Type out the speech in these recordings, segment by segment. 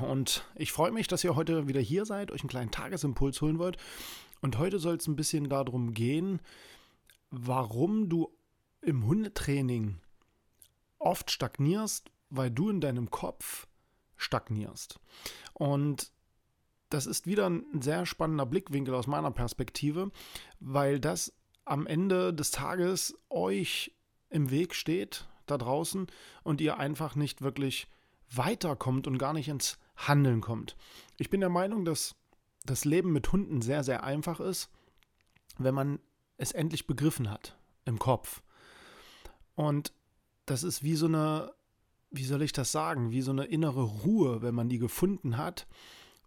Und ich freue mich, dass ihr heute wieder hier seid, euch einen kleinen Tagesimpuls holen wollt. Und heute soll es ein bisschen darum gehen, warum du im Hundetraining oft stagnierst, weil du in deinem Kopf stagnierst. Und das ist wieder ein sehr spannender Blickwinkel aus meiner Perspektive, weil das am Ende des Tages euch im Weg steht da draußen und ihr einfach nicht wirklich weiterkommt und gar nicht ins Handeln kommt. Ich bin der Meinung, dass das Leben mit Hunden sehr, sehr einfach ist, wenn man es endlich begriffen hat im Kopf. Und das ist wie so eine, wie soll ich das sagen, wie so eine innere Ruhe, wenn man die gefunden hat,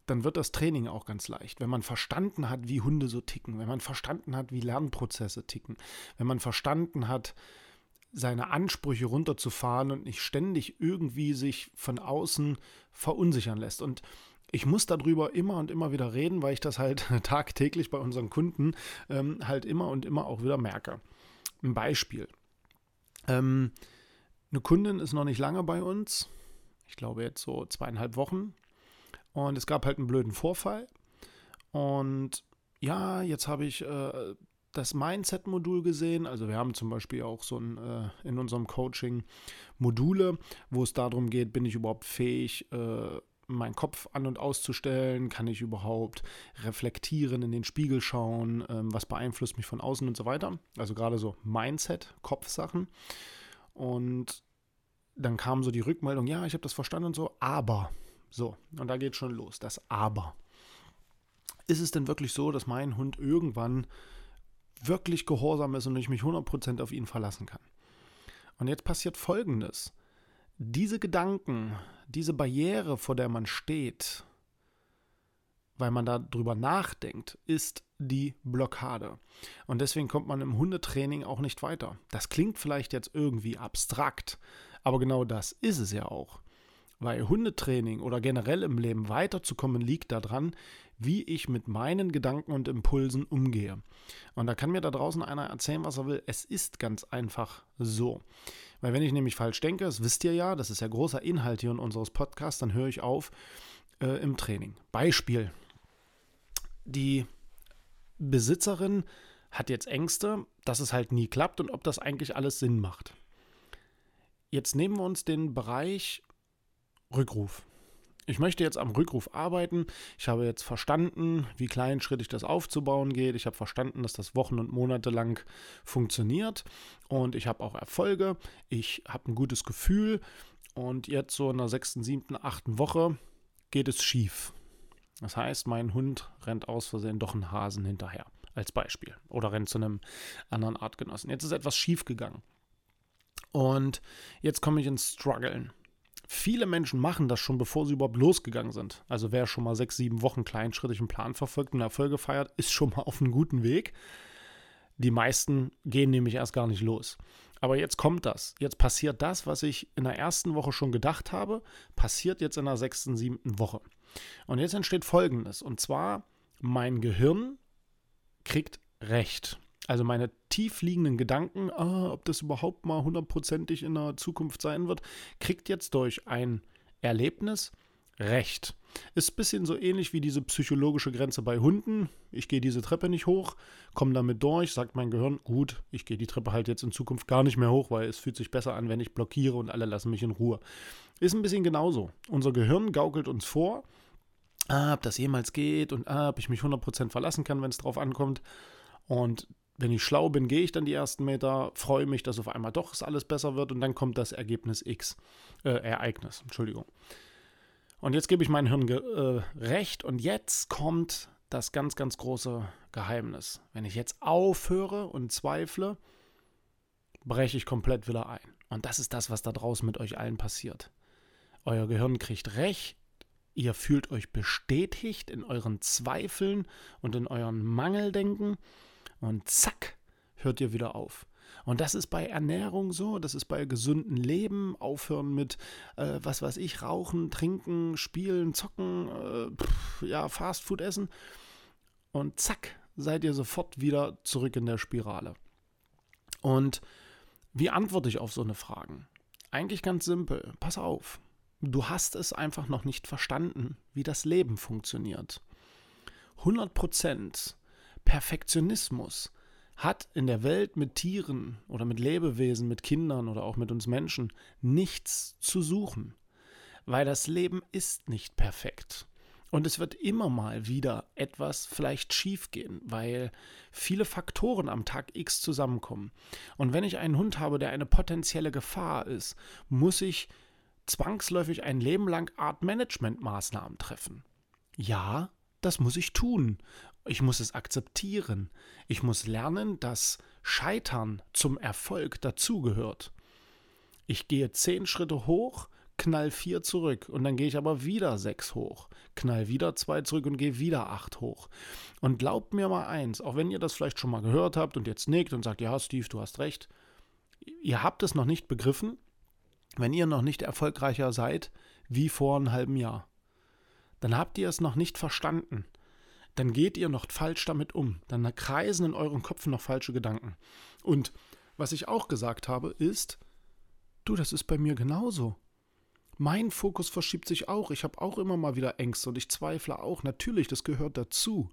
dann wird das Training auch ganz leicht. Wenn man verstanden hat, wie Hunde so ticken, wenn man verstanden hat, wie Lernprozesse ticken, wenn man verstanden hat, seine Ansprüche runterzufahren und nicht ständig irgendwie sich von außen verunsichern lässt. Und ich muss darüber immer und immer wieder reden, weil ich das halt tagtäglich bei unseren Kunden ähm, halt immer und immer auch wieder merke. Ein Beispiel. Ähm, eine Kundin ist noch nicht lange bei uns, ich glaube jetzt so zweieinhalb Wochen, und es gab halt einen blöden Vorfall. Und ja, jetzt habe ich äh, das Mindset-Modul gesehen. Also wir haben zum Beispiel auch so ein, äh, in unserem Coaching Module, wo es darum geht, bin ich überhaupt fähig, äh, meinen Kopf an und auszustellen? Kann ich überhaupt reflektieren, in den Spiegel schauen? Ähm, was beeinflusst mich von außen und so weiter? Also gerade so Mindset, Kopfsachen. Und dann kam so die Rückmeldung, ja, ich habe das verstanden und so, aber. So, und da geht schon los, das aber. Ist es denn wirklich so, dass mein Hund irgendwann wirklich gehorsam ist und ich mich 100% auf ihn verlassen kann. Und jetzt passiert Folgendes. Diese Gedanken, diese Barriere, vor der man steht, weil man darüber nachdenkt, ist die Blockade. Und deswegen kommt man im Hundetraining auch nicht weiter. Das klingt vielleicht jetzt irgendwie abstrakt, aber genau das ist es ja auch. Weil Hundetraining oder generell im Leben weiterzukommen liegt daran, wie ich mit meinen Gedanken und Impulsen umgehe. Und da kann mir da draußen einer erzählen, was er will. Es ist ganz einfach so. Weil wenn ich nämlich falsch denke, das wisst ihr ja, das ist ja großer Inhalt hier in unseres Podcasts, dann höre ich auf äh, im Training. Beispiel. Die Besitzerin hat jetzt Ängste, dass es halt nie klappt und ob das eigentlich alles Sinn macht. Jetzt nehmen wir uns den Bereich Rückruf. Ich möchte jetzt am Rückruf arbeiten. Ich habe jetzt verstanden, wie kleinschrittig das aufzubauen geht. Ich habe verstanden, dass das Wochen und Monate lang funktioniert. Und ich habe auch Erfolge. Ich habe ein gutes Gefühl. Und jetzt so in der sechsten, siebten, achten Woche geht es schief. Das heißt, mein Hund rennt aus Versehen doch einen Hasen hinterher. Als Beispiel. Oder rennt zu einem anderen Artgenossen. Jetzt ist etwas schief gegangen. Und jetzt komme ich ins Struggeln. Viele Menschen machen das schon, bevor sie überhaupt losgegangen sind. Also wer schon mal sechs, sieben Wochen kleinschrittig einen Plan verfolgt und Erfolge feiert, ist schon mal auf einem guten Weg. Die meisten gehen nämlich erst gar nicht los. Aber jetzt kommt das. Jetzt passiert das, was ich in der ersten Woche schon gedacht habe, passiert jetzt in der sechsten, siebten Woche. Und jetzt entsteht Folgendes. Und zwar, mein Gehirn kriegt Recht. Also meine tief liegenden Gedanken, ah, ob das überhaupt mal hundertprozentig in der Zukunft sein wird, kriegt jetzt durch ein Erlebnis Recht. Ist ein bisschen so ähnlich wie diese psychologische Grenze bei Hunden. Ich gehe diese Treppe nicht hoch, komme damit durch, sagt mein Gehirn, gut, ich gehe die Treppe halt jetzt in Zukunft gar nicht mehr hoch, weil es fühlt sich besser an, wenn ich blockiere und alle lassen mich in Ruhe. Ist ein bisschen genauso. Unser Gehirn gaukelt uns vor, ah, ob das jemals geht und ah, ob ich mich 100% verlassen kann, wenn es drauf ankommt. Und wenn ich schlau bin, gehe ich dann die ersten Meter, freue mich, dass auf einmal doch alles besser wird und dann kommt das Ergebnis X, äh, Ereignis, Entschuldigung. Und jetzt gebe ich meinem Hirn äh, recht und jetzt kommt das ganz, ganz große Geheimnis. Wenn ich jetzt aufhöre und zweifle, breche ich komplett wieder ein. Und das ist das, was da draußen mit euch allen passiert. Euer Gehirn kriegt recht, ihr fühlt euch bestätigt in euren Zweifeln und in euren Mangeldenken und zack, hört ihr wieder auf. Und das ist bei Ernährung so, das ist bei gesundem Leben, aufhören mit, äh, was weiß ich, rauchen, trinken, spielen, zocken, äh, pff, ja, Fastfood essen. Und zack, seid ihr sofort wieder zurück in der Spirale. Und wie antworte ich auf so eine Fragen? Eigentlich ganz simpel. Pass auf. Du hast es einfach noch nicht verstanden, wie das Leben funktioniert. 100% Perfektionismus hat in der Welt mit Tieren oder mit Lebewesen, mit Kindern oder auch mit uns Menschen nichts zu suchen, weil das Leben ist nicht perfekt. Und es wird immer mal wieder etwas vielleicht schiefgehen, weil viele Faktoren am Tag X zusammenkommen. Und wenn ich einen Hund habe, der eine potenzielle Gefahr ist, muss ich zwangsläufig ein Leben lang Art Management-Maßnahmen treffen. Ja, das muss ich tun. Ich muss es akzeptieren. Ich muss lernen, dass Scheitern zum Erfolg dazugehört. Ich gehe zehn Schritte hoch, knall vier zurück und dann gehe ich aber wieder sechs hoch, knall wieder zwei zurück und gehe wieder acht hoch. Und glaubt mir mal eins, auch wenn ihr das vielleicht schon mal gehört habt und jetzt nickt und sagt, ja, Steve, du hast recht, ihr habt es noch nicht begriffen, wenn ihr noch nicht erfolgreicher seid wie vor einem halben Jahr. Dann habt ihr es noch nicht verstanden. Dann geht ihr noch falsch damit um. Dann kreisen in euren Kopf noch falsche Gedanken. Und was ich auch gesagt habe, ist, du, das ist bei mir genauso. Mein Fokus verschiebt sich auch. Ich habe auch immer mal wieder Ängste und ich zweifle auch. Natürlich, das gehört dazu.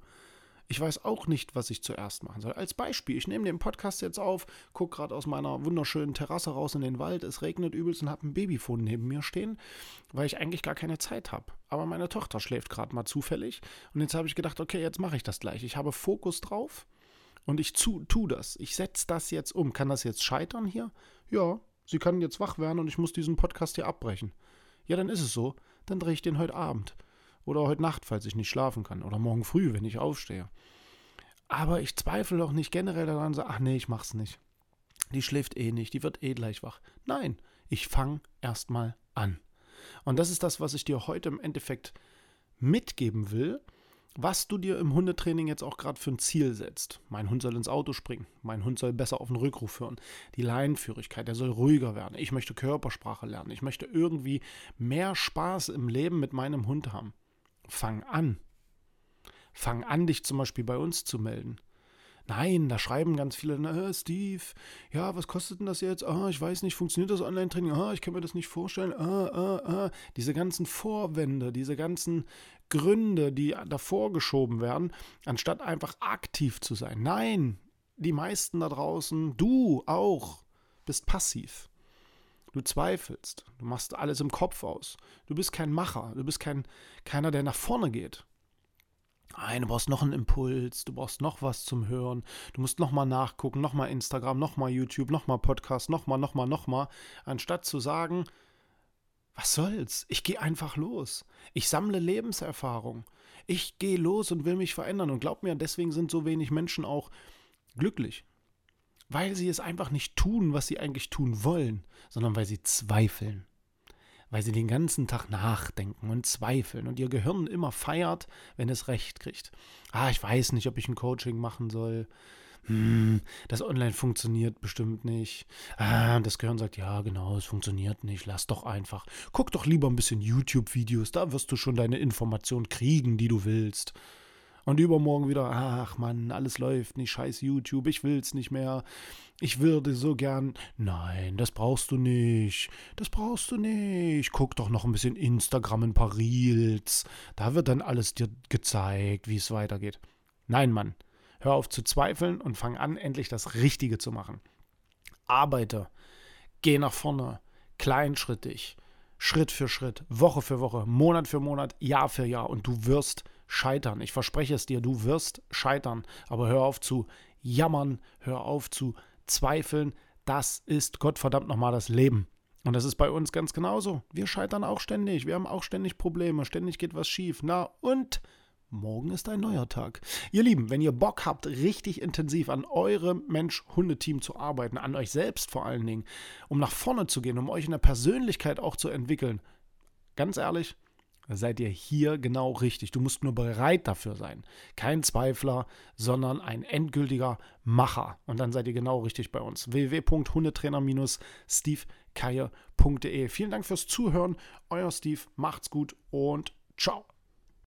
Ich weiß auch nicht, was ich zuerst machen soll. Als Beispiel, ich nehme den Podcast jetzt auf, gucke gerade aus meiner wunderschönen Terrasse raus in den Wald, es regnet übelst und habe ein Babyfon neben mir stehen, weil ich eigentlich gar keine Zeit habe. Aber meine Tochter schläft gerade mal zufällig und jetzt habe ich gedacht, okay, jetzt mache ich das gleich. Ich habe Fokus drauf und ich tu, tu das. Ich setze das jetzt um. Kann das jetzt scheitern hier? Ja, sie kann jetzt wach werden und ich muss diesen Podcast hier abbrechen. Ja, dann ist es so. Dann drehe ich den heute Abend. Oder heute Nacht, falls ich nicht schlafen kann. Oder morgen früh, wenn ich aufstehe. Aber ich zweifle doch nicht generell daran, so, ach nee, ich mach's nicht. Die schläft eh nicht, die wird eh gleich wach. Nein, ich fange erstmal an. Und das ist das, was ich dir heute im Endeffekt mitgeben will was du dir im Hundetraining jetzt auch gerade für ein Ziel setzt. Mein Hund soll ins Auto springen, mein Hund soll besser auf den Rückruf hören, die Leinenführigkeit, der soll ruhiger werden, ich möchte Körpersprache lernen, ich möchte irgendwie mehr Spaß im Leben mit meinem Hund haben. Fang an. Fang an, dich zum Beispiel bei uns zu melden. Nein, da schreiben ganz viele, na, Steve, ja, was kostet denn das jetzt? Ah, ich weiß nicht, funktioniert das Online-Training? Ah, ich kann mir das nicht vorstellen. Ah, ah, ah. Diese ganzen Vorwände, diese ganzen Gründe, die davor geschoben werden, anstatt einfach aktiv zu sein. Nein, die meisten da draußen, du auch, bist passiv. Du zweifelst, du machst alles im Kopf aus. Du bist kein Macher, du bist kein, keiner, der nach vorne geht. Nein, du brauchst noch einen Impuls, du brauchst noch was zum Hören, du musst nochmal nachgucken, nochmal Instagram, nochmal YouTube, nochmal Podcast, nochmal, nochmal, nochmal, anstatt zu sagen, was soll's, ich gehe einfach los. Ich sammle Lebenserfahrung. Ich gehe los und will mich verändern. Und glaub mir, deswegen sind so wenig Menschen auch glücklich. Weil sie es einfach nicht tun, was sie eigentlich tun wollen, sondern weil sie zweifeln weil sie den ganzen Tag nachdenken und zweifeln und ihr Gehirn immer feiert, wenn es recht kriegt. Ah, ich weiß nicht, ob ich ein Coaching machen soll. Hm, das online funktioniert bestimmt nicht. Ah, das Gehirn sagt, ja, genau, es funktioniert nicht. Lass doch einfach. Guck doch lieber ein bisschen YouTube-Videos, da wirst du schon deine Informationen kriegen, die du willst. Und übermorgen wieder, ach Mann, alles läuft nicht, scheiß YouTube, ich will's nicht mehr. Ich würde so gern. Nein, das brauchst du nicht. Das brauchst du nicht. Guck doch noch ein bisschen Instagram, ein paar Reels. Da wird dann alles dir gezeigt, wie es weitergeht. Nein, Mann. Hör auf zu zweifeln und fang an, endlich das Richtige zu machen. Arbeite. Geh nach vorne. Kleinschrittig. Schritt für Schritt. Woche für Woche. Monat für Monat. Jahr für Jahr. Und du wirst scheitern. Ich verspreche es dir, du wirst scheitern. Aber hör auf zu jammern, hör auf zu zweifeln. Das ist Gottverdammt nochmal das Leben. Und das ist bei uns ganz genauso. Wir scheitern auch ständig. Wir haben auch ständig Probleme. Ständig geht was schief. Na und morgen ist ein neuer Tag. Ihr Lieben, wenn ihr Bock habt, richtig intensiv an eurem Mensch-Hunde-Team zu arbeiten, an euch selbst vor allen Dingen, um nach vorne zu gehen, um euch in der Persönlichkeit auch zu entwickeln, ganz ehrlich, seid ihr hier genau richtig. Du musst nur bereit dafür sein. Kein Zweifler, sondern ein endgültiger Macher. Und dann seid ihr genau richtig bei uns. www.hundetrainer-stevekeier.de. Vielen Dank fürs Zuhören. Euer Steve, macht's gut und ciao.